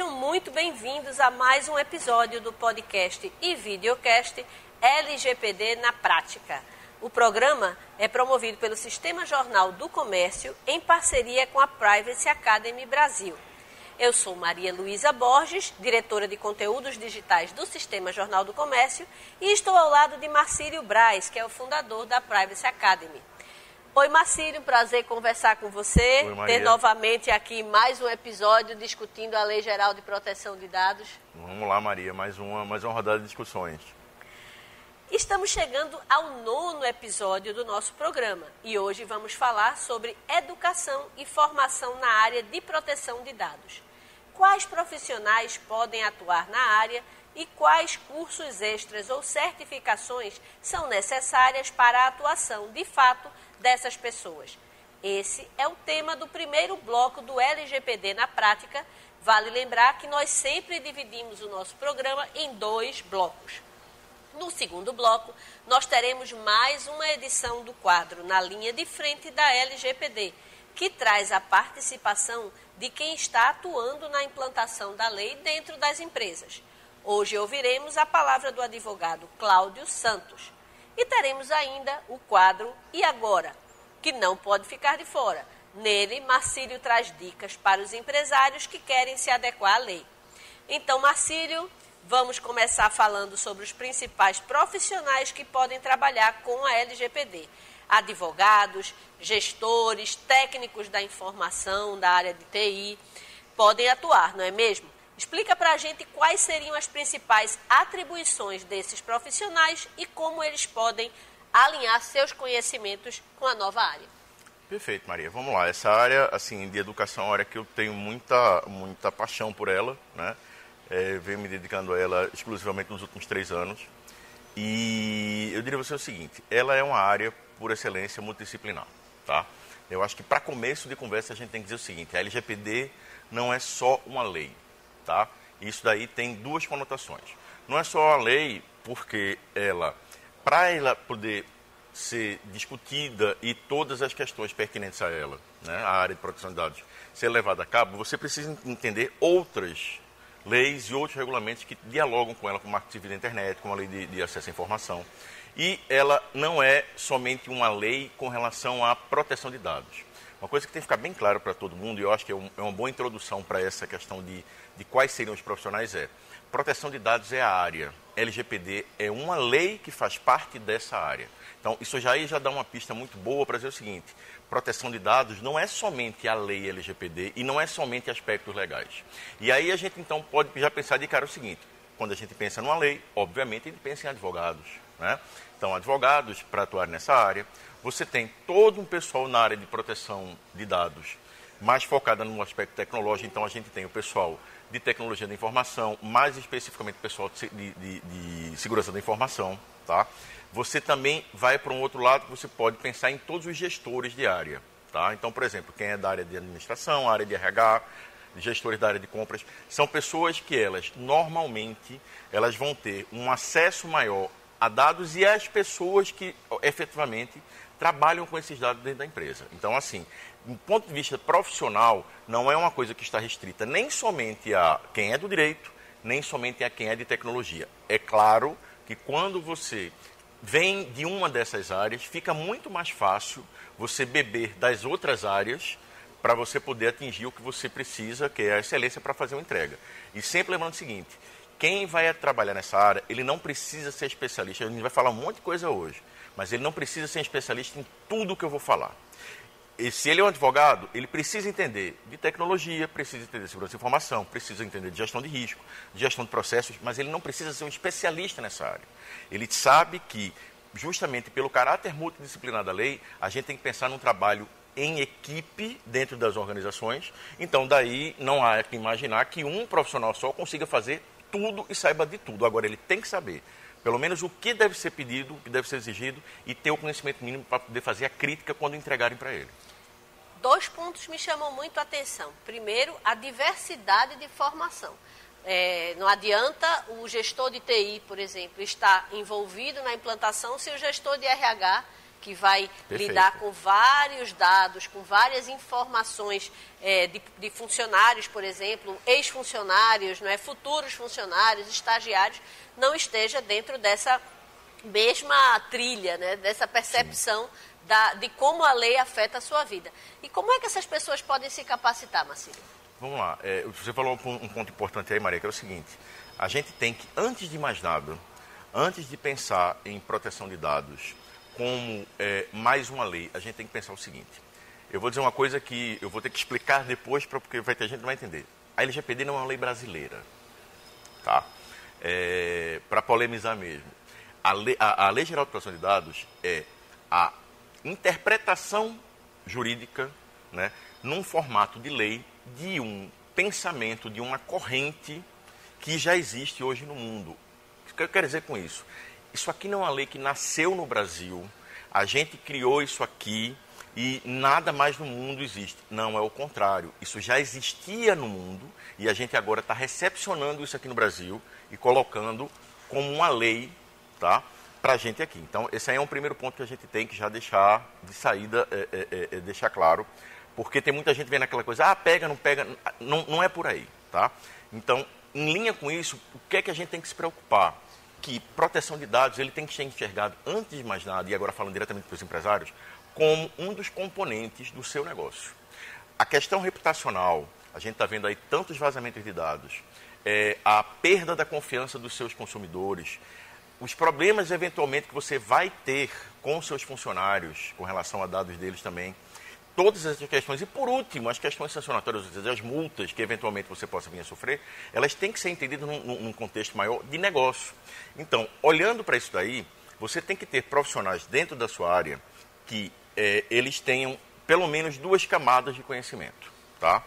Sejam muito bem-vindos a mais um episódio do podcast e videocast LGPD na Prática. O programa é promovido pelo Sistema Jornal do Comércio em parceria com a Privacy Academy Brasil. Eu sou Maria Luísa Borges, diretora de conteúdos digitais do Sistema Jornal do Comércio, e estou ao lado de Marcílio Braz, que é o fundador da Privacy Academy. Oi, Marcílio, prazer conversar com você. Oi, Maria. ter novamente aqui mais um episódio discutindo a Lei Geral de Proteção de Dados. Vamos lá, Maria, mais uma, mais uma rodada de discussões. Estamos chegando ao nono episódio do nosso programa e hoje vamos falar sobre educação e formação na área de proteção de dados. Quais profissionais podem atuar na área e quais cursos extras ou certificações são necessárias para a atuação de fato dessas pessoas? Esse é o tema do primeiro bloco do LGPD na prática. Vale lembrar que nós sempre dividimos o nosso programa em dois blocos. No segundo bloco, nós teremos mais uma edição do quadro na linha de frente da LGPD, que traz a participação de quem está atuando na implantação da lei dentro das empresas. Hoje ouviremos a palavra do advogado Cláudio Santos. E teremos ainda o quadro E Agora, que não pode ficar de fora. Nele, Marcílio traz dicas para os empresários que querem se adequar à lei. Então, Marcílio, vamos começar falando sobre os principais profissionais que podem trabalhar com a LGPD. Advogados, gestores, técnicos da informação, da área de TI, podem atuar, não é mesmo? Explica para a gente quais seriam as principais atribuições desses profissionais e como eles podem alinhar seus conhecimentos com a nova área. Perfeito, Maria. Vamos lá. Essa área, assim, de educação é uma área que eu tenho muita, muita paixão por ela, né? É, venho me dedicando a ela exclusivamente nos últimos três anos. E eu diria a você o seguinte: ela é uma área, por excelência, multidisciplinar, tá? Eu acho que para começo de conversa a gente tem que dizer o seguinte: a LGPD não é só uma lei, tá? Isso daí tem duas conotações. Não é só uma lei porque ela, para ela poder ser discutida e todas as questões pertinentes a ela, né, a área de proteção de dados, ser levada a cabo, você precisa entender outras leis e outros regulamentos que dialogam com ela, como o Marco Civil da Internet, como a Lei de, de Acesso à Informação. E ela não é somente uma lei com relação à proteção de dados. Uma coisa que tem que ficar bem claro para todo mundo, e eu acho que é, um, é uma boa introdução para essa questão de, de quais seriam os profissionais, é proteção de dados é a área, LGPD é uma lei que faz parte dessa área. Então, isso já aí já dá uma pista muito boa para dizer o seguinte: proteção de dados não é somente a lei LGPD e não é somente aspectos legais. E aí a gente então pode já pensar de cara o seguinte: quando a gente pensa numa lei, obviamente a gente pensa em advogados. Né? Então, advogados para atuar nessa área. Você tem todo um pessoal na área de proteção de dados mais focada no aspecto tecnológico. Então, a gente tem o pessoal de tecnologia da informação, mais especificamente o pessoal de, de, de segurança da informação. Tá? Você também vai para um outro lado que você pode pensar em todos os gestores de área. Tá? Então, por exemplo, quem é da área de administração, área de RH, gestores da área de compras, são pessoas que elas normalmente elas vão ter um acesso maior a dados e às pessoas que efetivamente trabalham com esses dados dentro da empresa. Então, assim, do ponto de vista profissional, não é uma coisa que está restrita nem somente a quem é do direito, nem somente a quem é de tecnologia. É claro que quando você vem de uma dessas áreas, fica muito mais fácil você beber das outras áreas para você poder atingir o que você precisa, que é a excelência para fazer uma entrega. E sempre lembrando o seguinte, quem vai trabalhar nessa área, ele não precisa ser especialista. A gente vai falar um monte de coisa hoje mas ele não precisa ser especialista em tudo que eu vou falar. E se ele é um advogado, ele precisa entender de tecnologia, precisa entender de segurança de informação, precisa entender de gestão de risco, de gestão de processos, mas ele não precisa ser um especialista nessa área. Ele sabe que, justamente pelo caráter multidisciplinar da lei, a gente tem que pensar num trabalho em equipe dentro das organizações. Então, daí não há que imaginar que um profissional só consiga fazer tudo e saiba de tudo. Agora, ele tem que saber pelo menos o que deve ser pedido, o que deve ser exigido e ter o conhecimento mínimo para poder fazer a crítica quando entregarem para ele. Dois pontos me chamam muito a atenção. Primeiro, a diversidade de formação. É, não adianta o gestor de TI, por exemplo, estar envolvido na implantação se o gestor de RH que vai Perfeito. lidar com vários dados, com várias informações é, de, de, funcionários, por exemplo, ex-funcionários, não é, futuros funcionários, estagiários, não esteja dentro dessa mesma trilha, né, dessa percepção da, de como a lei afeta a sua vida. E como é que essas pessoas podem se capacitar, Marcílio? Vamos lá. É, você falou um ponto importante aí, Maria, que é o seguinte. A gente tem que, antes de mais nada, antes de pensar em proteção de dados como é, mais uma lei, a gente tem que pensar o seguinte. Eu vou dizer uma coisa que eu vou ter que explicar depois, porque vai ter gente que vai entender. A LGPD não é uma lei brasileira. Tá? É, Para polemizar mesmo. A lei, a, a lei Geral de Proteção de Dados é a interpretação jurídica né, num formato de lei de um pensamento, de uma corrente que já existe hoje no mundo. O que eu quero dizer com isso? Isso aqui não é uma lei que nasceu no Brasil, a gente criou isso aqui e nada mais no mundo existe. Não, é o contrário. Isso já existia no mundo e a gente agora está recepcionando isso aqui no Brasil e colocando como uma lei, tá? Para a gente aqui. Então, esse aí é um primeiro ponto que a gente tem que já deixar de saída, é, é, é, deixar claro, porque tem muita gente vendo aquela coisa, ah, pega, não pega, não, não é por aí, tá? Então, em linha com isso, o que é que a gente tem que se preocupar? Que proteção de dados ele tem que ser enxergado, antes de mais nada, e agora falando diretamente para os empresários, como um dos componentes do seu negócio. A questão reputacional, a gente está vendo aí tantos vazamentos de dados, é, a perda da confiança dos seus consumidores, os problemas eventualmente que você vai ter com seus funcionários com relação a dados deles também todas essas questões. E, por último, as questões sancionatórias, as multas que eventualmente você possa vir a sofrer, elas têm que ser entendidas num, num contexto maior de negócio. Então, olhando para isso daí, você tem que ter profissionais dentro da sua área que é, eles tenham pelo menos duas camadas de conhecimento. Tá?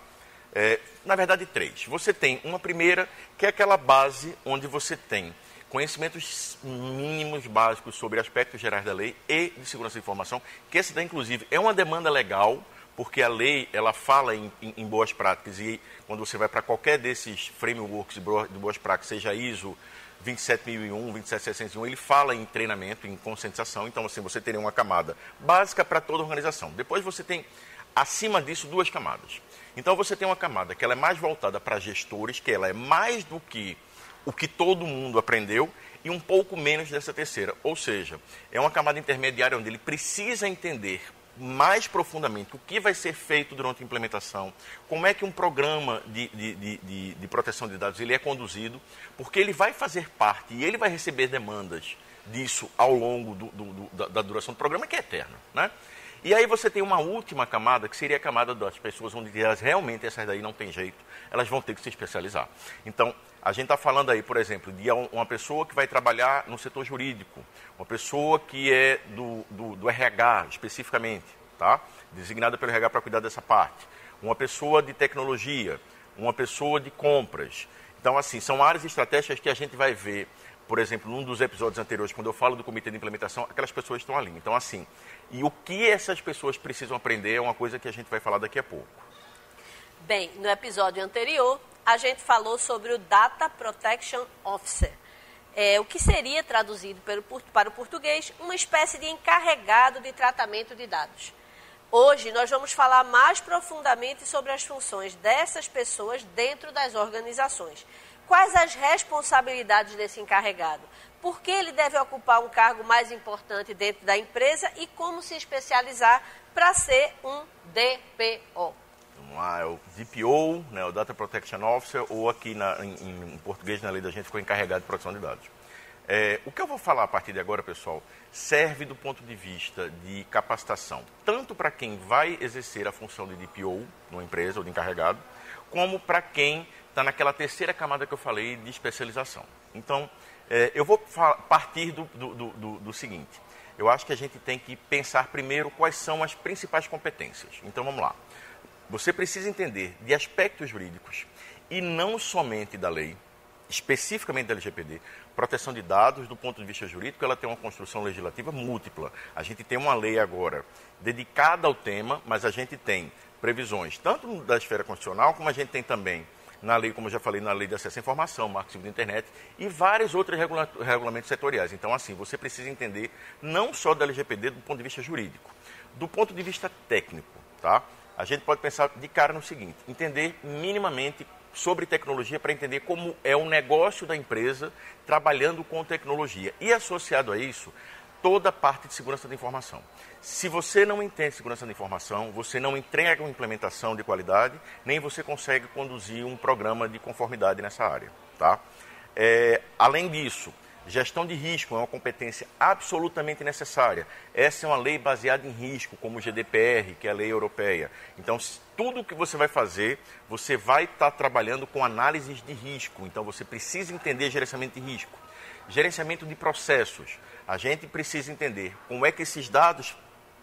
É, na verdade, três. Você tem uma primeira, que é aquela base onde você tem conhecimentos mínimos básicos sobre aspectos gerais da lei e de segurança da informação, que essa daí, inclusive, é uma demanda legal, porque a lei ela fala em, em, em boas práticas e quando você vai para qualquer desses frameworks de boas práticas, seja ISO 27001, 27601, ele fala em treinamento, em conscientização, então assim, você teria uma camada básica para toda a organização. Depois você tem, acima disso, duas camadas. Então você tem uma camada que ela é mais voltada para gestores, que ela é mais do que o que todo mundo aprendeu e um pouco menos dessa terceira. Ou seja, é uma camada intermediária onde ele precisa entender mais profundamente o que vai ser feito durante a implementação, como é que um programa de, de, de, de, proteção de dados ele é conduzido, porque ele vai fazer parte e ele vai receber demandas disso ao longo do, do, do, da, da, duração do programa, que é eterno. Né? E aí você tem uma última camada, que seria a camada das pessoas onde elas realmente, essas daí não tem jeito, elas vão ter que se especializar. Então, a gente está falando aí, por exemplo, de uma pessoa que vai trabalhar no setor jurídico, uma pessoa que é do, do, do RH especificamente, tá? designada pelo RH para cuidar dessa parte, uma pessoa de tecnologia, uma pessoa de compras. Então, assim, são áreas estratégicas que a gente vai ver, por exemplo, num dos episódios anteriores, quando eu falo do comitê de implementação, aquelas pessoas estão ali. Então, assim, e o que essas pessoas precisam aprender é uma coisa que a gente vai falar daqui a pouco. Bem, no episódio anterior, a gente falou sobre o Data Protection Officer, é, o que seria traduzido para o português uma espécie de encarregado de tratamento de dados. Hoje nós vamos falar mais profundamente sobre as funções dessas pessoas dentro das organizações. Quais as responsabilidades desse encarregado? Por que ele deve ocupar um cargo mais importante dentro da empresa e como se especializar para ser um DPO? Lá, é o DPO, né, o Data Protection Officer, ou aqui na, em, em, português na lei da gente ficou encarregado de proteção de dados. É, o que eu vou falar a partir de agora, pessoal, serve do ponto de vista de capacitação, tanto para quem vai exercer a função de DPO numa empresa ou de encarregado, como para quem está naquela terceira camada que eu falei de especialização. Então, é, eu vou partir do, do, do, do seguinte: eu acho que a gente tem que pensar primeiro quais são as principais competências. Então, vamos lá. Você precisa entender de aspectos jurídicos e não somente da lei, especificamente da LGPD, proteção de dados do ponto de vista jurídico, ela tem uma construção legislativa múltipla. A gente tem uma lei agora dedicada ao tema, mas a gente tem previsões tanto da esfera constitucional como a gente tem também na lei, como eu já falei, na lei de acesso à informação, marco civil da internet e vários outros regula regulamentos setoriais. Então, assim, você precisa entender não só da LGPD do ponto de vista jurídico, do ponto de vista técnico, tá? A gente pode pensar de cara no seguinte, entender minimamente sobre tecnologia para entender como é o negócio da empresa trabalhando com tecnologia. E associado a isso, toda a parte de segurança da informação. Se você não entende segurança da informação, você não entrega uma implementação de qualidade, nem você consegue conduzir um programa de conformidade nessa área. Tá? É, além disso, gestão de risco é uma competência absolutamente necessária. Essa é uma lei baseada em risco, como o GDPR, que é a lei europeia. Então, tudo que você vai fazer, você vai estar tá trabalhando com análises de risco. Então, você precisa entender gerenciamento de risco. Gerenciamento de processos. A gente precisa entender como é que esses dados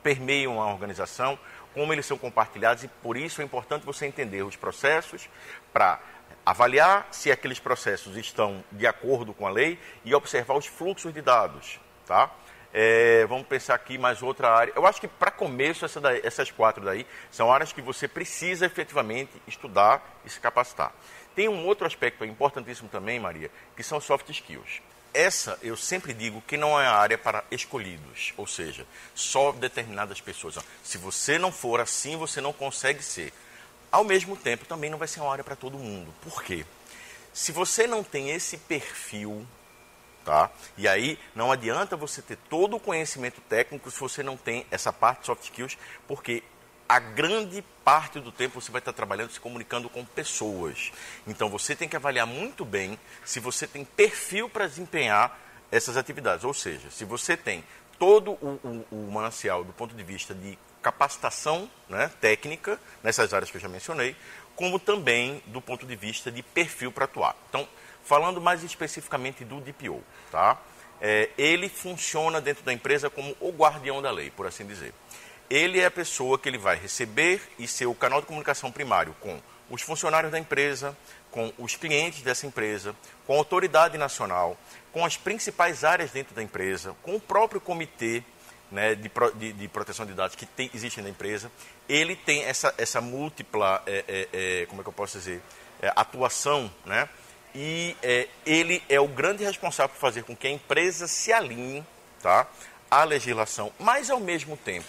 permeiam a organização, como eles são compartilhados e por isso é importante você entender os processos para avaliar se aqueles processos estão de acordo com a lei e observar os fluxos de dados, tá? É, vamos pensar aqui mais outra área. Eu acho que para começo essa daí, essas quatro daí são áreas que você precisa efetivamente estudar e se capacitar. Tem um outro aspecto importantíssimo também, Maria, que são soft skills essa eu sempre digo que não é a área para escolhidos, ou seja, só determinadas pessoas. Se você não for assim, você não consegue ser. Ao mesmo tempo, também não vai ser uma área para todo mundo. Por quê? Se você não tem esse perfil, tá? E aí não adianta você ter todo o conhecimento técnico se você não tem essa parte de soft skills, porque a grande parte do tempo você vai estar trabalhando se comunicando com pessoas. Então você tem que avaliar muito bem se você tem perfil para desempenhar essas atividades. Ou seja, se você tem todo o, o, o manancial do ponto de vista de capacitação né, técnica nessas áreas que eu já mencionei, como também do ponto de vista de perfil para atuar. Então, falando mais especificamente do DPO, tá? É, ele funciona dentro da empresa como o guardião da lei, por assim dizer ele é a pessoa que ele vai receber e ser o canal de comunicação primário com os funcionários da empresa, com os clientes dessa empresa, com a autoridade nacional, com as principais áreas dentro da empresa, com o próprio comitê né, de, de, de, proteção de dados que tem, existe na empresa. Ele tem essa, essa múltipla, é, é, é, como é que eu posso dizer, é, atuação, né? E é, ele é o grande responsável por fazer com que a empresa se alinhe tá, à legislação, mas ao mesmo tempo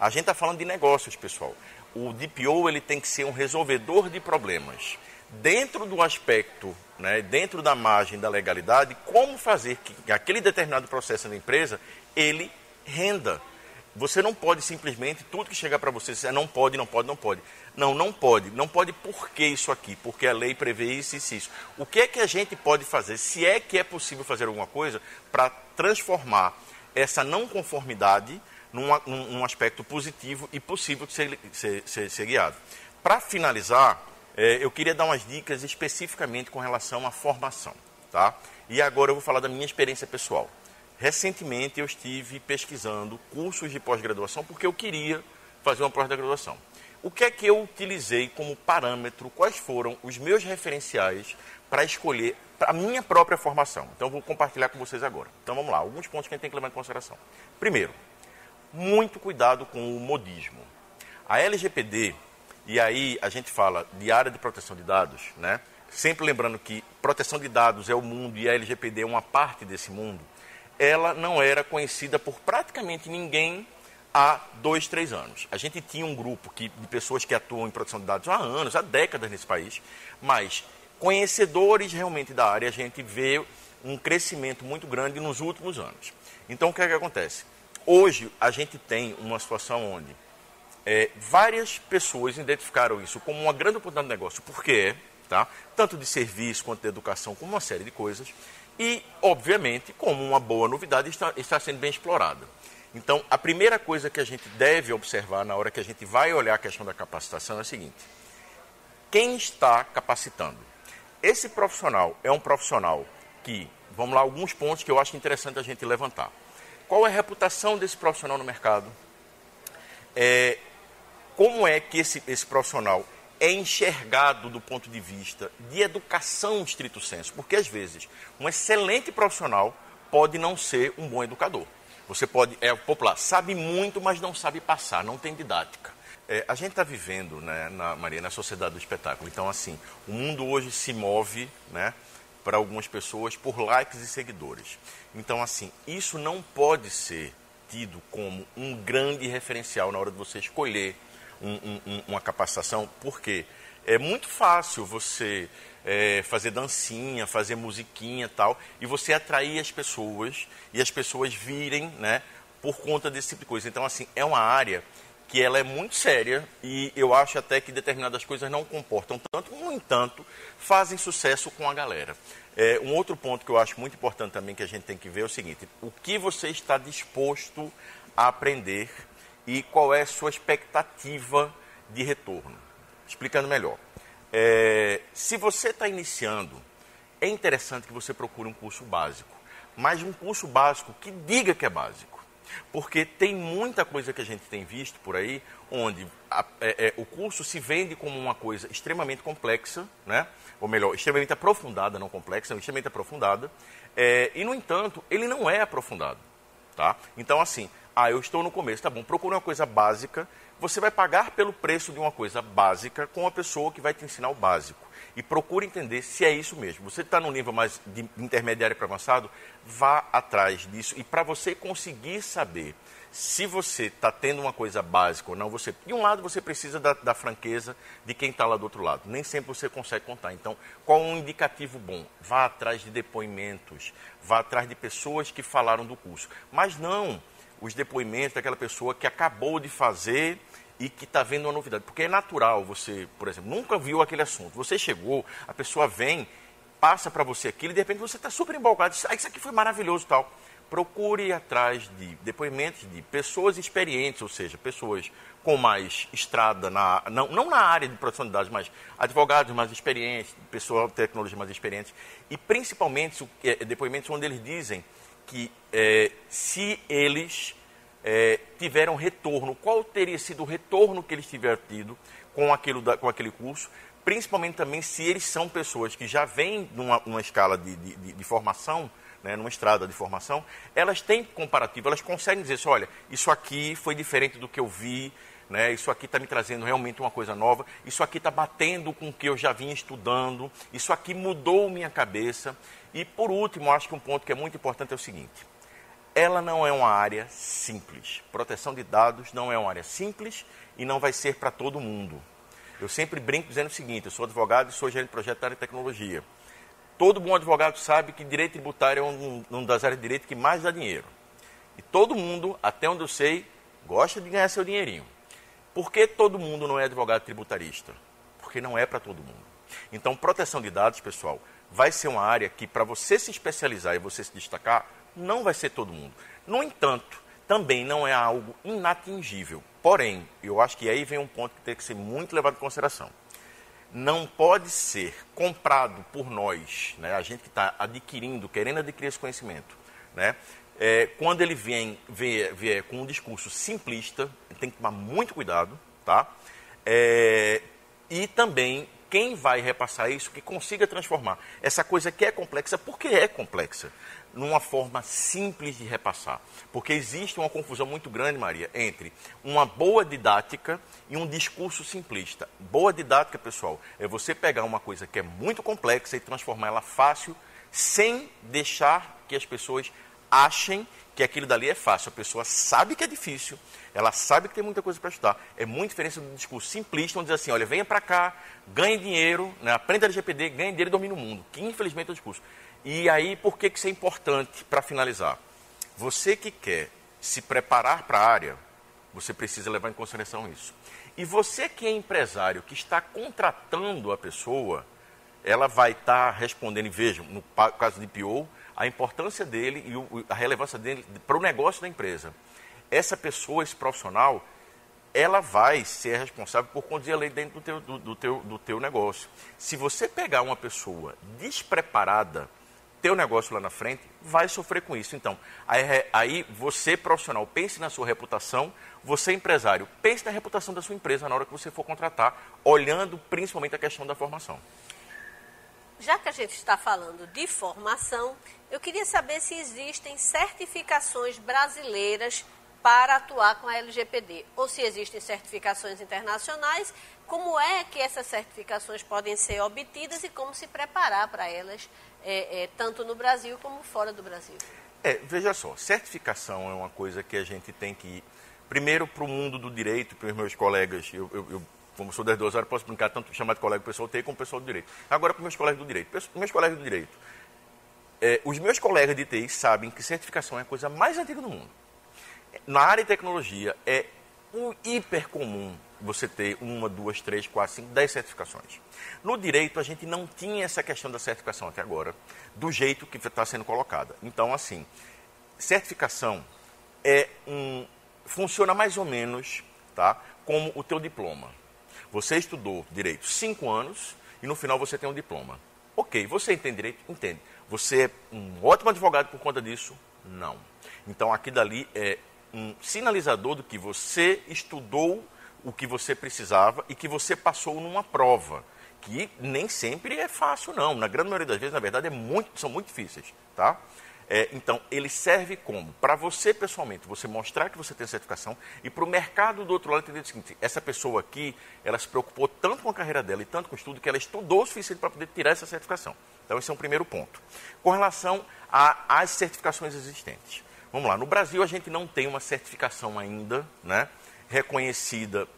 a gente está falando de negócios, pessoal. O DPO ele tem que ser um resolvedor de problemas. Dentro do aspecto, né, dentro da margem da legalidade, como fazer que aquele determinado processo da empresa ele renda. Você não pode simplesmente, tudo que chegar para você, dizer não pode, não pode, não pode. Não, não pode. Não pode por que isso aqui? Porque a lei prevê isso isso, isso. O que é que a gente pode fazer, se é que é possível fazer alguma coisa, para transformar essa não conformidade num, num aspecto positivo e possível de ser, ser, ser, ser guiado. Para finalizar, é, eu queria dar umas dicas especificamente com relação à formação. Tá? E agora eu vou falar da minha experiência pessoal. Recentemente eu estive pesquisando cursos de pós-graduação porque eu queria fazer uma pós-graduação. O que é que eu utilizei como parâmetro? Quais foram os meus referenciais para escolher a minha própria formação? Então eu vou compartilhar com vocês agora. Então vamos lá, alguns pontos que a gente tem que levar em consideração. Primeiro, muito cuidado com o modismo. A LGPD, e aí a gente fala de área de proteção de dados, né? sempre lembrando que proteção de dados é o mundo e a LGPD é uma parte desse mundo, ela não era conhecida por praticamente ninguém há dois, três anos. A gente tinha um grupo que, de pessoas que atuam em proteção de dados há anos, há décadas nesse país, mas conhecedores realmente da área, a gente vê um crescimento muito grande nos últimos anos. Então, o que é que acontece? Hoje, a gente tem uma situação onde é, várias pessoas identificaram isso como uma grande oportunidade de negócio, porque tá? tanto de serviço quanto de educação, como uma série de coisas, e, obviamente, como uma boa novidade, está, está sendo bem explorada. Então, a primeira coisa que a gente deve observar na hora que a gente vai olhar a questão da capacitação é a seguinte: quem está capacitando? Esse profissional é um profissional que, vamos lá, alguns pontos que eu acho interessante a gente levantar. Qual é a reputação desse profissional no mercado? É, como é que esse, esse profissional é enxergado do ponto de vista de educação estrito senso? Porque, às vezes, um excelente profissional pode não ser um bom educador. Você pode, é popular, sabe muito, mas não sabe passar, não tem didática. É, a gente está vivendo, né, na, Maria, na sociedade do espetáculo. Então, assim, o mundo hoje se move, né, para algumas pessoas por likes e seguidores. Então, assim, isso não pode ser tido como um grande referencial na hora de você escolher um, um, uma capacitação, porque é muito fácil você é, fazer dancinha, fazer musiquinha tal, e você atrair as pessoas e as pessoas virem, né, por conta desse tipo de coisa. Então, assim, é uma área que ela é muito séria e eu acho até que determinadas coisas não comportam tanto, no entanto, fazem sucesso com a galera. É, um outro ponto que eu acho muito importante também que a gente tem que ver é o seguinte: o que você está disposto a aprender e qual é a sua expectativa de retorno. Explicando melhor. É, se você está iniciando, é interessante que você procure um curso básico, mas um curso básico que diga que é básico. Porque tem muita coisa que a gente tem visto por aí, onde a, é, é, o curso se vende como uma coisa extremamente complexa, né? ou melhor, extremamente aprofundada, não complexa, extremamente aprofundada, é, e no entanto, ele não é aprofundado. Tá? Então, assim, ah, eu estou no começo, tá bom, procure uma coisa básica, você vai pagar pelo preço de uma coisa básica com a pessoa que vai te ensinar o básico e procure entender se é isso mesmo. Você está num nível mais de intermediário para avançado, vá atrás disso. E para você conseguir saber se você está tendo uma coisa básica ou não, você, de um lado você precisa da, da franqueza de quem está lá do outro lado. Nem sempre você consegue contar. Então, qual um indicativo bom? Vá atrás de depoimentos, vá atrás de pessoas que falaram do curso. Mas não os depoimentos daquela pessoa que acabou de fazer e que está vendo uma novidade. Porque é natural você, por exemplo, nunca viu aquele assunto. Você chegou, a pessoa vem, passa para você aquilo e de repente você está super empolgado. Diz, ah, isso aqui foi maravilhoso tal. Procure atrás de depoimentos de pessoas experientes, ou seja, pessoas com mais estrada, na, não, não na área de produção de dados, mas advogados mais experientes, pessoal de tecnologia mais experientes, e principalmente é, depoimentos onde eles dizem que é, se eles é, tiveram retorno, qual teria sido o retorno que eles tiveram tido com, aquilo da, com aquele curso, principalmente também se eles são pessoas que já vêm numa, numa escala de, de, de formação, né, numa estrada de formação, elas têm comparativo, elas conseguem dizer assim, olha, isso aqui foi diferente do que eu vi, né, isso aqui está me trazendo realmente uma coisa nova, isso aqui está batendo com o que eu já vinha estudando, isso aqui mudou minha cabeça. E por último, acho que um ponto que é muito importante é o seguinte: ela não é uma área simples. Proteção de dados não é uma área simples e não vai ser para todo mundo. Eu sempre brinco dizendo o seguinte: eu sou advogado e sou gerente de projeto de tecnologia. Todo bom advogado sabe que direito tributário é um, uma das áreas de direito que mais dá dinheiro. E todo mundo, até onde eu sei, gosta de ganhar seu dinheirinho. Por que todo mundo não é advogado tributarista? Porque não é para todo mundo. Então, proteção de dados, pessoal, vai ser uma área que, para você se especializar e você se destacar, não vai ser todo mundo. No entanto, também não é algo inatingível. Porém, eu acho que aí vem um ponto que tem que ser muito levado em consideração. Não pode ser comprado por nós, né, a gente que está adquirindo, querendo adquirir esse conhecimento, né, é, quando ele vem, vier, com um discurso simplista, tem que tomar muito cuidado, tá? É, e também quem vai repassar isso que consiga transformar essa coisa que é complexa, porque é complexa numa forma simples de repassar. Porque existe uma confusão muito grande, Maria, entre uma boa didática e um discurso simplista. Boa didática, pessoal, é você pegar uma coisa que é muito complexa e transformar ela fácil, sem deixar que as pessoas achem que aquilo dali é fácil. A pessoa sabe que é difícil, ela sabe que tem muita coisa para estudar. É muito diferente do discurso simplista, onde diz assim, olha, venha para cá, ganhe dinheiro, né, aprenda LGPD, ganhe dinheiro e domine o mundo. Que infelizmente é o discurso. E aí, por que, que isso é importante para finalizar? Você que quer se preparar para a área, você precisa levar em consideração isso. E você que é empresário, que está contratando a pessoa, ela vai estar tá respondendo, e vejam, no caso de PO, a importância dele e a relevância dele para o negócio da empresa. Essa pessoa, esse profissional, ela vai ser responsável por conduzir a lei dentro do teu, do, do, teu, do teu negócio. Se você pegar uma pessoa despreparada, teu negócio lá na frente vai sofrer com isso. Então, aí, você, profissional, pense na sua reputação, você, empresário, pense na reputação da sua empresa na hora que você for contratar, olhando principalmente a questão da formação. Já que a gente está falando de formação, eu queria saber se existem certificações brasileiras para atuar com a LGPD, ou se existem certificações internacionais, como é que essas certificações podem ser obtidas e como se preparar para elas, é, é, tanto no Brasil como fora do Brasil. É, veja só, certificação é uma coisa que a gente tem que ir, primeiro, para o mundo do direito, para os meus colegas, eu, eu, eu como sou das duas horas, posso brincar tanto chamar de colega pessoal TI como pessoal do direito. Agora, para os meus colegas do direito. Meus colegas do direito. É, os meus colegas de TI sabem que certificação é a coisa mais antiga do mundo. Na área de tecnologia, é um hiper comum você ter uma, duas, três, quatro, cinco, dez certificações. No direito, a gente não tinha essa questão da certificação até agora, do jeito que está sendo colocada. Então, assim, certificação é um, funciona mais ou menos tá, como o teu diploma. Você estudou direito cinco anos e no final você tem um diploma. Ok, você entende direito? Entende. Você é um ótimo advogado por conta disso? Não. Então aqui dali é um sinalizador do que você estudou o que você precisava e que você passou numa prova, que nem sempre é fácil não. Na grande maioria das vezes, na verdade, é muito, são muito difíceis, tá? É, então, ele serve como? Para você, pessoalmente, você mostrar que você tem certificação e para o mercado do outro lado entender o seguinte, essa pessoa aqui, ela se preocupou tanto com a carreira dela e tanto com o estudo que ela estudou o suficiente para poder tirar essa certificação. Então, esse é um primeiro ponto. Com relação às certificações existentes. Vamos lá, no Brasil a gente não tem uma certificação ainda, né, reconhecida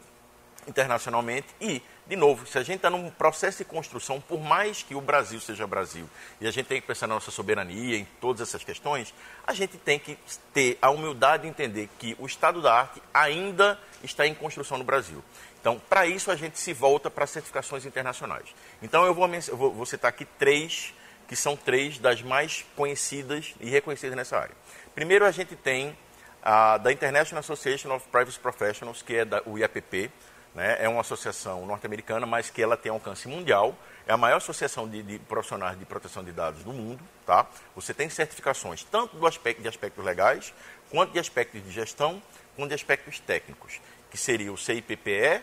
internacionalmente e de novo, se a gente está num processo de construção, por mais que o Brasil seja Brasil, e a gente tem que pensar na nossa soberania, em todas essas questões, a gente tem que ter a humildade de entender que o estado da arte ainda está em construção no Brasil. Então, para isso, a gente se volta para certificações internacionais. Então, eu vou, eu vou citar aqui três, que são três das mais conhecidas e reconhecidas nessa área. Primeiro, a gente tem a da International Association of Private Professionals, que é da, o IAPP, né? é uma associação norte-americana, mas que ela tem alcance mundial. É a maior associação de, de, profissionais de proteção de dados do mundo. Tá? Você tem certificações tanto do aspecto de aspectos legais, quanto de aspectos de gestão, quanto de aspectos técnicos, que seria o CIPPE,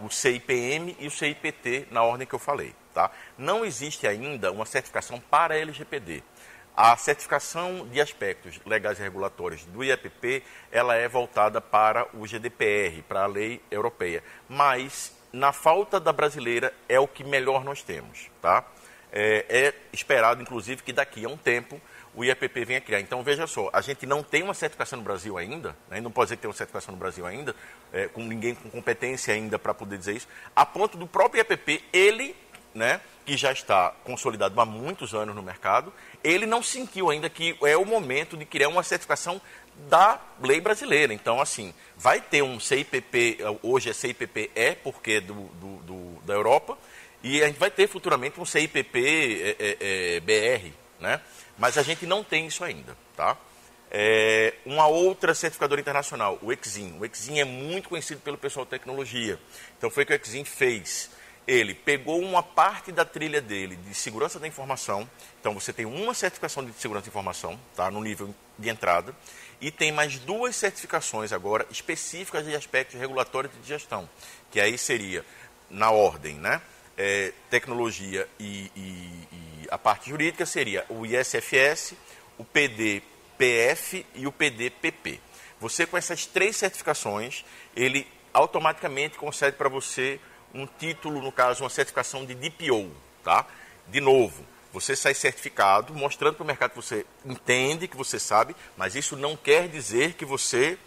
o CIPM e o CIPT, na ordem que eu falei. Tá? Não existe ainda uma certificação para LGPD. A certificação de aspectos legais e regulatórios do IAPP, ela é voltada para o GDPR, para a lei europeia. Mas, na falta da brasileira, é o que melhor nós temos. Tá? É, é esperado, inclusive, que daqui a um tempo o IAPP venha criar. Então, veja só, a gente não tem uma certificação no Brasil ainda, né? não pode dizer que tem uma certificação no Brasil ainda, é, com ninguém com competência ainda para poder dizer isso, a ponto do próprio IAPP, ele, né, que já está consolidado há muitos anos no mercado, ele não sentiu ainda que é o momento de criar uma certificação da lei brasileira. Então, assim, vai ter um CIPP, hoje é CIPP-E, porque é do, do, do, da Europa, e a gente vai ter futuramente um CIPP-BR, é, é, né? Mas a gente não tem isso ainda, tá? É, uma outra certificadora internacional, o Exim. O Exim é muito conhecido pelo pessoal de tecnologia. Então, foi o que o Exim fez ele pegou uma parte da trilha dele de segurança da informação. Então você tem uma certificação de segurança da informação, tá, no nível de entrada, e tem mais duas certificações agora específicas de aspectos regulatórios de gestão, que aí seria na ordem, né? É, tecnologia e, e, e a parte jurídica seria o ISFS, o PDPF e o PDPP. Você com essas três certificações, ele automaticamente concede para você um título, no caso, uma certificação de DPO, tá? De novo, você sai certificado, mostrando para o mercado que você entende, que você sabe, mas isso não quer dizer que você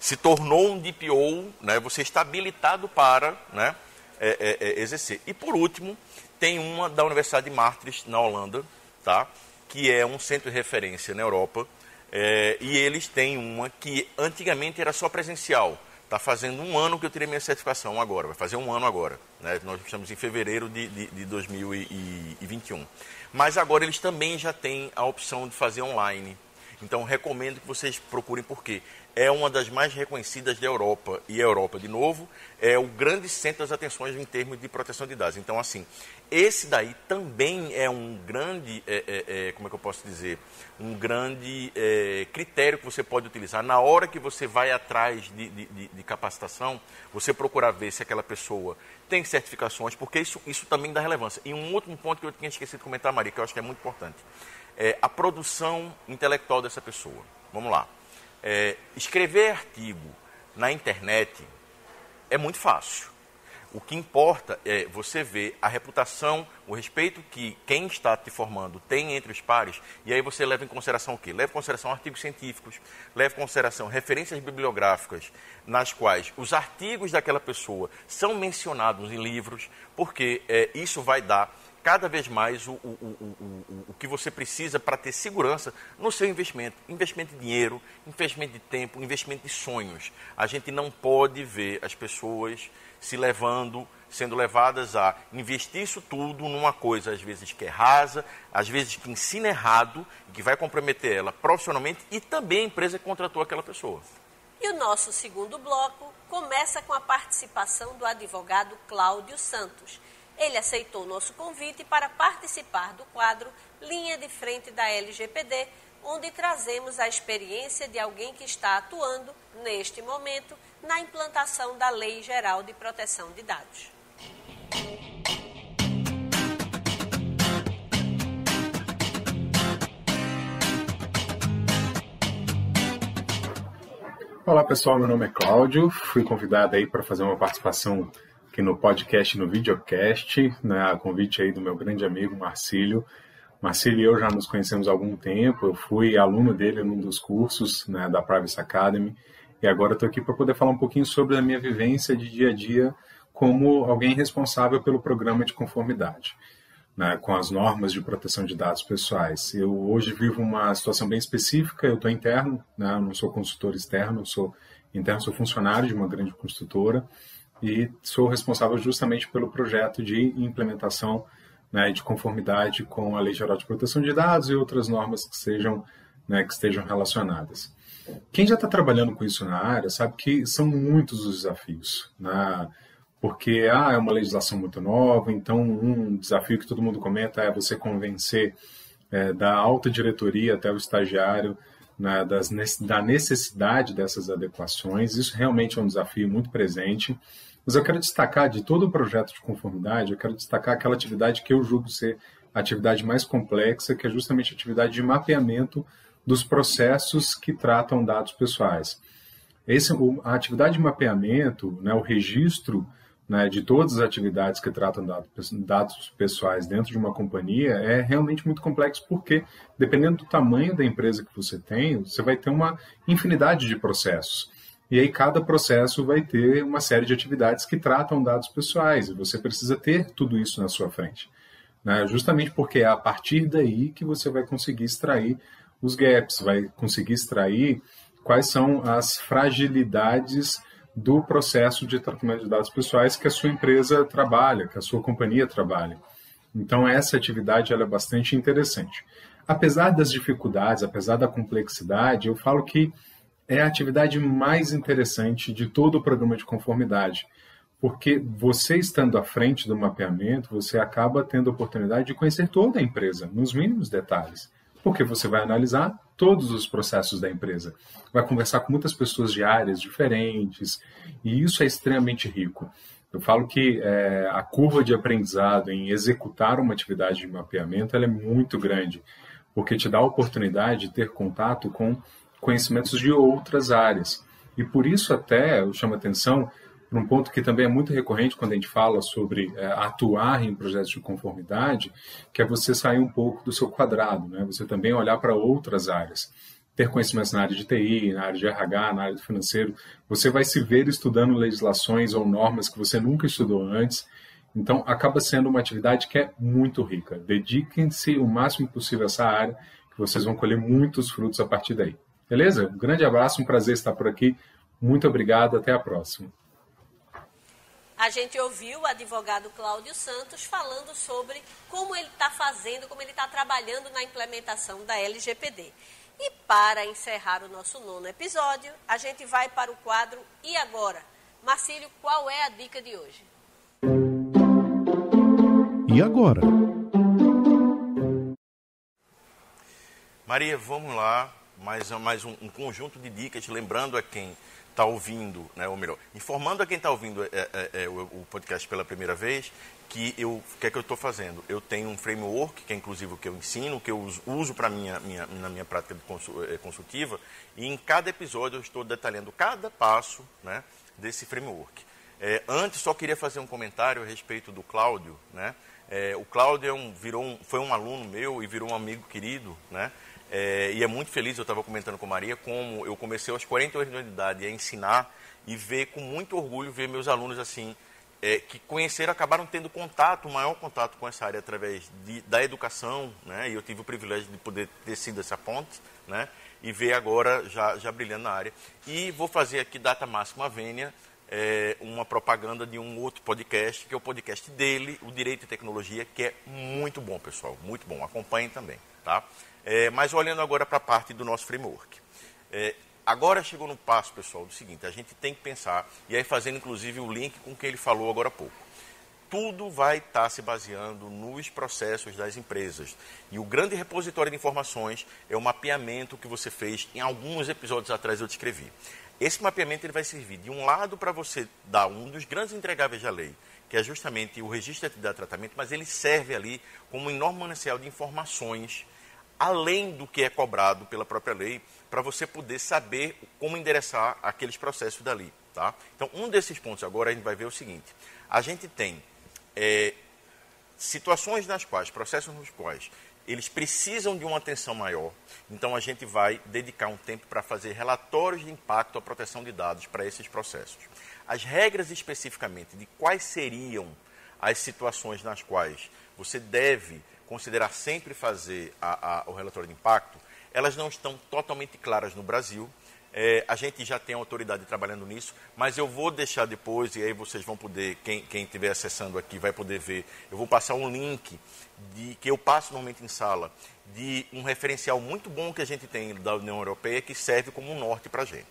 se tornou um DPO, né? Você está habilitado para, né? É, é, é, exercer. E por último, tem uma da Universidade de Maastricht, na Holanda, tá? Que é um centro de referência na Europa. É, e eles têm uma que antigamente era só presencial Está fazendo um ano que eu tirei minha certificação agora, vai fazer um ano agora. Né? Nós estamos em fevereiro de, de, de 2021. Mas agora eles também já têm a opção de fazer online. Então recomendo que vocês procurem porque é uma das mais reconhecidas da Europa. E a Europa, de novo, é o grande centro das atenções em termos de proteção de dados. Então, assim, esse daí também é um grande, é, é, é, como é que eu posso dizer, um grande é, critério que você pode utilizar na hora que você vai atrás de, de, de, capacitação, você procurar ver se aquela pessoa tem certificações, porque isso, isso também dá relevância. E um último ponto que eu tinha esquecido de comentar, Maria, que eu acho que é muito importante, é a produção intelectual dessa pessoa. Vamos lá. É, escrever artigo na internet é muito fácil. O que importa é você ver a reputação, o respeito que quem está te formando tem entre os pares, e aí você leva em consideração o quê? Leva em consideração artigos científicos, leva em consideração referências bibliográficas nas quais os artigos daquela pessoa são mencionados em livros, porque é, isso vai dar cada vez mais o, o, o, o, que você precisa para ter segurança no seu investimento. Investimento de dinheiro, investimento de tempo, investimento de sonhos. A gente não pode ver as pessoas se levando, sendo levadas a investir isso tudo numa coisa, às vezes que é rasa, às vezes que ensina errado, que vai comprometer ela profissionalmente e também a empresa que contratou aquela pessoa. E o nosso segundo bloco começa com a participação do advogado Cláudio Santos. Ele aceitou nosso convite para participar do quadro Linha de Frente da LGPD, onde trazemos a experiência de alguém que está atuando, neste momento, na implantação da Lei Geral de Proteção de Dados. Olá pessoal, meu nome é Cláudio, fui convidado aí para fazer uma participação aqui no podcast, no videocast, né, a convite aí do meu grande amigo Marcílio. Marcílio e eu já nos conhecemos há algum tempo, eu fui aluno dele num dos cursos né, da Privacy Academy, e agora estou aqui para poder falar um pouquinho sobre a minha vivência de dia a dia como alguém responsável pelo programa de conformidade, né, com as normas de proteção de dados pessoais. Eu hoje vivo uma situação bem específica, eu estou interno, né, não sou consultor externo, sou interno, sou funcionário de uma grande construtora e sou responsável justamente pelo projeto de implementação né, de conformidade com a Lei Geral de Proteção de Dados e outras normas que sejam né, que estejam relacionadas. Quem já está trabalhando com isso na área sabe que são muitos os desafios, né? porque ah, é uma legislação muito nova, então um desafio que todo mundo comenta é você convencer é, da alta diretoria até o estagiário né, das, da necessidade dessas adequações. Isso realmente é um desafio muito presente. Mas eu quero destacar de todo o projeto de conformidade, eu quero destacar aquela atividade que eu julgo ser a atividade mais complexa, que é justamente a atividade de mapeamento dos processos que tratam dados pessoais. Esse, a atividade de mapeamento, né, o registro né, de todas as atividades que tratam dados, pessoais dentro de uma companhia é realmente muito complexo, porque dependendo do tamanho da empresa que você tem, você vai ter uma infinidade de processos. E aí cada processo vai ter uma série de atividades que tratam dados pessoais, e você precisa ter tudo isso na sua frente. Né? Justamente porque é a partir daí que você vai conseguir extrair os gaps, vai conseguir extrair quais são as fragilidades do processo de tratamento de dados pessoais que a sua empresa trabalha, que a sua companhia trabalha. Então, essa atividade ela é bastante interessante. Apesar das dificuldades, apesar da complexidade, eu falo que é a atividade mais interessante de todo o programa de conformidade, porque você estando à frente do mapeamento, você acaba tendo a oportunidade de conhecer toda a empresa, nos mínimos detalhes porque você vai analisar todos os processos da empresa, vai conversar com muitas pessoas de áreas diferentes, e isso é extremamente rico. Eu falo que é, a curva de aprendizado em executar uma atividade de mapeamento é muito grande, porque te dá a oportunidade de ter contato com conhecimentos de outras áreas. E por isso até eu chamo atenção para um ponto que também é muito recorrente quando a gente fala sobre é, atuar em projetos de conformidade, que é você sair um pouco do seu quadrado, né? você também olhar para outras áreas. Ter conhecimentos na área de TI, na área de RH, na área do financeiro, você vai se ver estudando legislações ou normas que você nunca estudou antes. Então, acaba sendo uma atividade que é muito rica. Dediquem-se o máximo possível a essa área, que vocês vão colher muitos frutos a partir daí. Beleza? Um grande abraço, um prazer estar por aqui. Muito obrigado, até a próxima. A gente ouviu o advogado Cláudio Santos falando sobre como ele está fazendo, como ele está trabalhando na implementação da LGPD. E para encerrar o nosso nono episódio, a gente vai para o quadro E Agora? Marcílio, qual é a dica de hoje? E agora? Maria, vamos lá. Mais, mais um, um conjunto de dicas, lembrando a quem está ouvindo, né, ou melhor, informando a quem está ouvindo é, é, é, o, o, podcast pela primeira vez, que eu, que é que eu estou fazendo? Eu tenho um framework, que é inclusive o que eu ensino, que eu uso, uso para minha, minha, na minha prática eh, consultiva, e em cada episódio eu estou detalhando cada passo né, desse framework. É, antes, só queria fazer um comentário a respeito do Cláudio. Né? É, o Cláudio é um, virou um, foi um aluno meu e virou um amigo querido, né? É, e é muito feliz, eu estava comentando com Maria, como eu comecei aos 48 anos de idade a ensinar e ver com muito orgulho ver meus alunos assim, é, que conheceram, acabaram tendo contato, maior contato com essa área através de, da educação, né? E eu tive o privilégio de poder ter sido essa ponte, né? E ver agora já, já brilhando na área. E vou fazer aqui data máxima vênia, é, uma propaganda de um outro podcast, que é o podcast dele, o Direito e Tecnologia, que é muito bom, pessoal, muito bom. Acompanhem também, tá? É, mas olhando agora para a parte do nosso framework. É, Agora chegou no passo, pessoal, do seguinte: a gente tem que pensar, e aí fazendo inclusive o link com o que ele falou agora há pouco. Tudo vai estar tá se baseando nos processos das empresas. E o grande repositório de informações é o mapeamento que você fez em alguns episódios atrás eu descrevi. Esse mapeamento ele vai servir, de um lado, para você dar um dos grandes entregáveis da lei, que é justamente o registro de atividade de tratamento, mas ele serve ali como um enorme manancial de informações além do que é cobrado pela própria lei, para você poder saber como endereçar aqueles processos dali. Tá? Então, um desses pontos agora a gente vai ver o seguinte: a gente tem é, situações nas quais, processos nos quais, eles precisam de uma atenção maior, então a gente vai dedicar um tempo para fazer relatórios de impacto à proteção de dados para esses processos. As regras especificamente de quais seriam as situações nas quais você deve considerar sempre fazer a, a, o relatório de impacto, elas não estão totalmente claras no Brasil. É, a gente já tem autoridade trabalhando nisso, mas eu vou deixar depois, e aí vocês vão poder, quem, estiver acessando aqui vai poder ver, eu vou passar um link de, que eu passo normalmente em sala, de um referencial muito bom que a gente tem da União Europeia, que serve como um norte para a gente.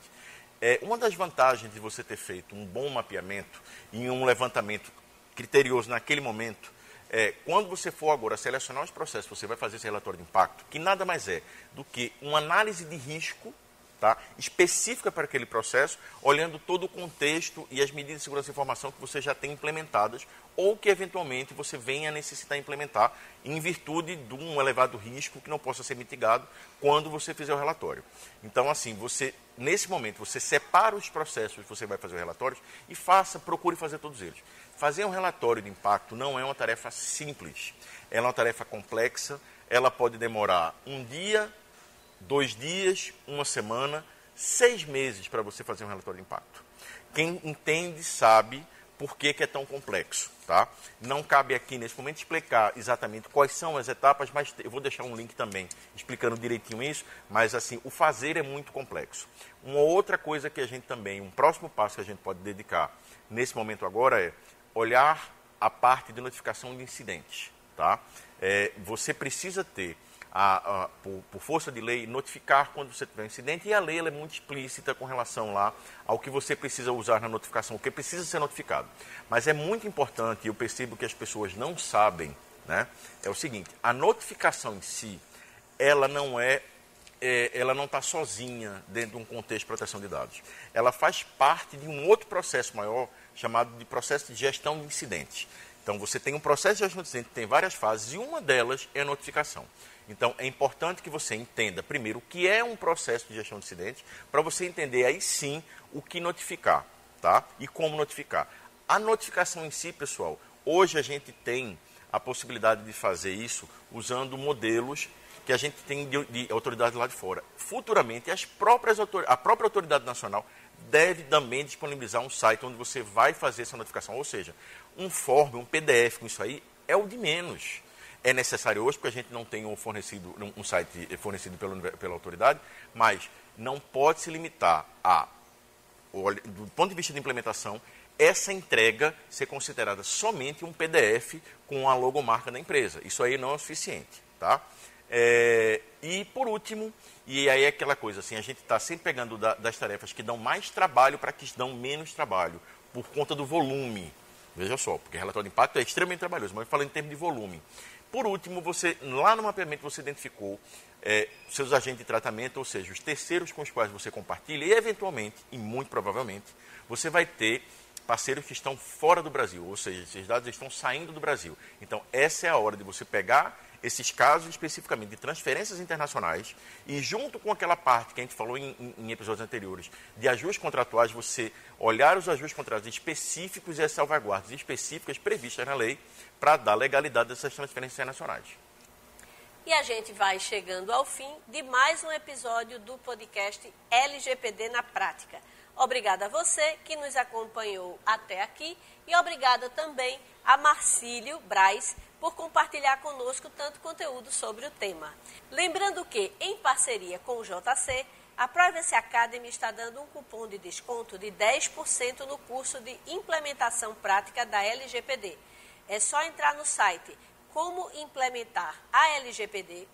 É, uma das vantagens de você ter feito um bom mapeamento e um levantamento criterioso naquele momento é, quando você for agora selecionar os processos, você vai fazer esse relatório de impacto, que nada mais é do que uma análise de risco tá, específica para aquele processo, olhando todo o contexto e as medidas de segurança e informação que você já tem implementadas ou que eventualmente você venha a necessitar implementar em virtude de um elevado risco que não possa ser mitigado quando você fizer o relatório. Então, assim, você nesse momento você separa os processos que você vai fazer o relatório e faça, procure fazer todos eles. Fazer um relatório de impacto não é uma tarefa simples, é uma tarefa complexa, ela pode demorar um dia, dois dias, uma semana, seis meses para você fazer um relatório de impacto. Quem entende sabe por que, que, é tão complexo. Tá? Não cabe aqui nesse momento explicar exatamente quais são as etapas, mas eu vou deixar um link também explicando direitinho isso, mas assim, o fazer é muito complexo. Uma outra coisa que a gente também, um próximo passo que a gente pode dedicar nesse momento agora é olhar a parte de notificação de incidentes. Tá? É, você precisa ter, a, a, por, por, força de lei, notificar quando você tiver um incidente, e a lei é muito explícita com relação lá ao que você precisa usar na notificação, o que precisa ser notificado. Mas é muito importante, e eu percebo que as pessoas não sabem, né, é o seguinte, a notificação em si, ela não é é, ela não está sozinha dentro de um contexto de proteção de dados. Ela faz parte de um outro processo maior chamado de processo de gestão de incidentes. Então, você tem um processo de gestão de incidentes que tem várias fases e uma delas é a notificação. Então, é importante que você entenda, primeiro, o que é um processo de gestão de incidentes, para você entender aí sim o que notificar, tá? E como notificar. A notificação em si, pessoal, hoje a gente tem a possibilidade de fazer isso usando modelos que a gente tem de, de autoridade lá de fora. Futuramente, as próprias a própria autoridade nacional deve também disponibilizar um site onde você vai fazer essa notificação. Ou seja, um form, um PDF com isso aí é o de menos. É necessário hoje, porque a gente não tem um, fornecido, um site fornecido pela, pela autoridade, mas não pode se limitar a, do ponto de vista de implementação, essa entrega ser considerada somente um PDF com a logomarca da empresa. Isso aí não é suficiente. Tá? É, e, por último, e aí é aquela coisa, assim, a gente está sempre pegando da, das tarefas que dão mais trabalho para que dão menos trabalho, por conta do volume. Veja só, porque relatório de impacto é extremamente trabalhoso, mas falando em termos de volume. Por último, você lá no mapeamento você identificou é, seus agentes de tratamento, ou seja, os terceiros com os quais você compartilha, e eventualmente, e muito provavelmente, você vai ter parceiros que estão fora do Brasil, ou seja, esses dados estão saindo do Brasil. Então, essa é a hora de você pegar esses casos especificamente de transferências internacionais e junto com aquela parte que a gente falou em, em, episódios anteriores de ajustes contratuais, você olhar os ajustes contratuais específicos e as salvaguardas específicas previstas na lei para dar legalidade dessas transferências internacionais. E a gente vai chegando ao fim de mais um episódio do podcast LGPD na Prática. Obrigada a você que nos acompanhou até aqui e obrigada também a Marcílio Braz por compartilhar conosco tanto conteúdo sobre o tema. Lembrando que, em parceria com o JC, a Privacy Academy está dando um cupom de desconto de 10% no curso de implementação prática da LGPD. É só entrar no site como implementar a lgpd.com.br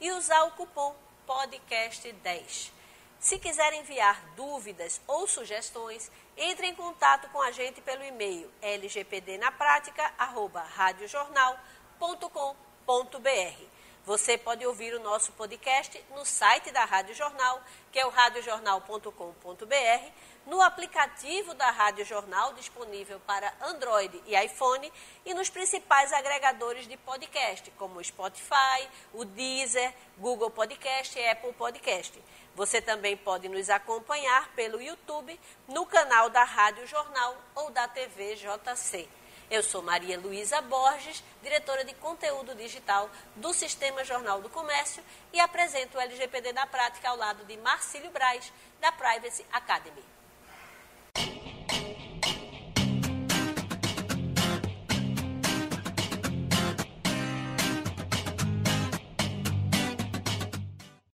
e usar o cupom podcast10. Se quiser enviar dúvidas ou sugestões, entre em contato com a gente pelo e-mail lgpdnapratica@radiojornal.com.br. Você pode ouvir o nosso podcast no site da Rádio Jornal, que é o radiojornal.com.br, no aplicativo da Rádio Jornal disponível para Android e iPhone e nos principais agregadores de podcast, como o Spotify, o Deezer, Google Podcast e Apple Podcast. Você também pode nos acompanhar pelo YouTube, no canal da Rádio Jornal ou da TV JC. Eu sou Maria Luísa Borges, diretora de conteúdo digital do Sistema Jornal do Comércio e apresento o LGPD na prática ao lado de Marcílio Braz, da Privacy Academy.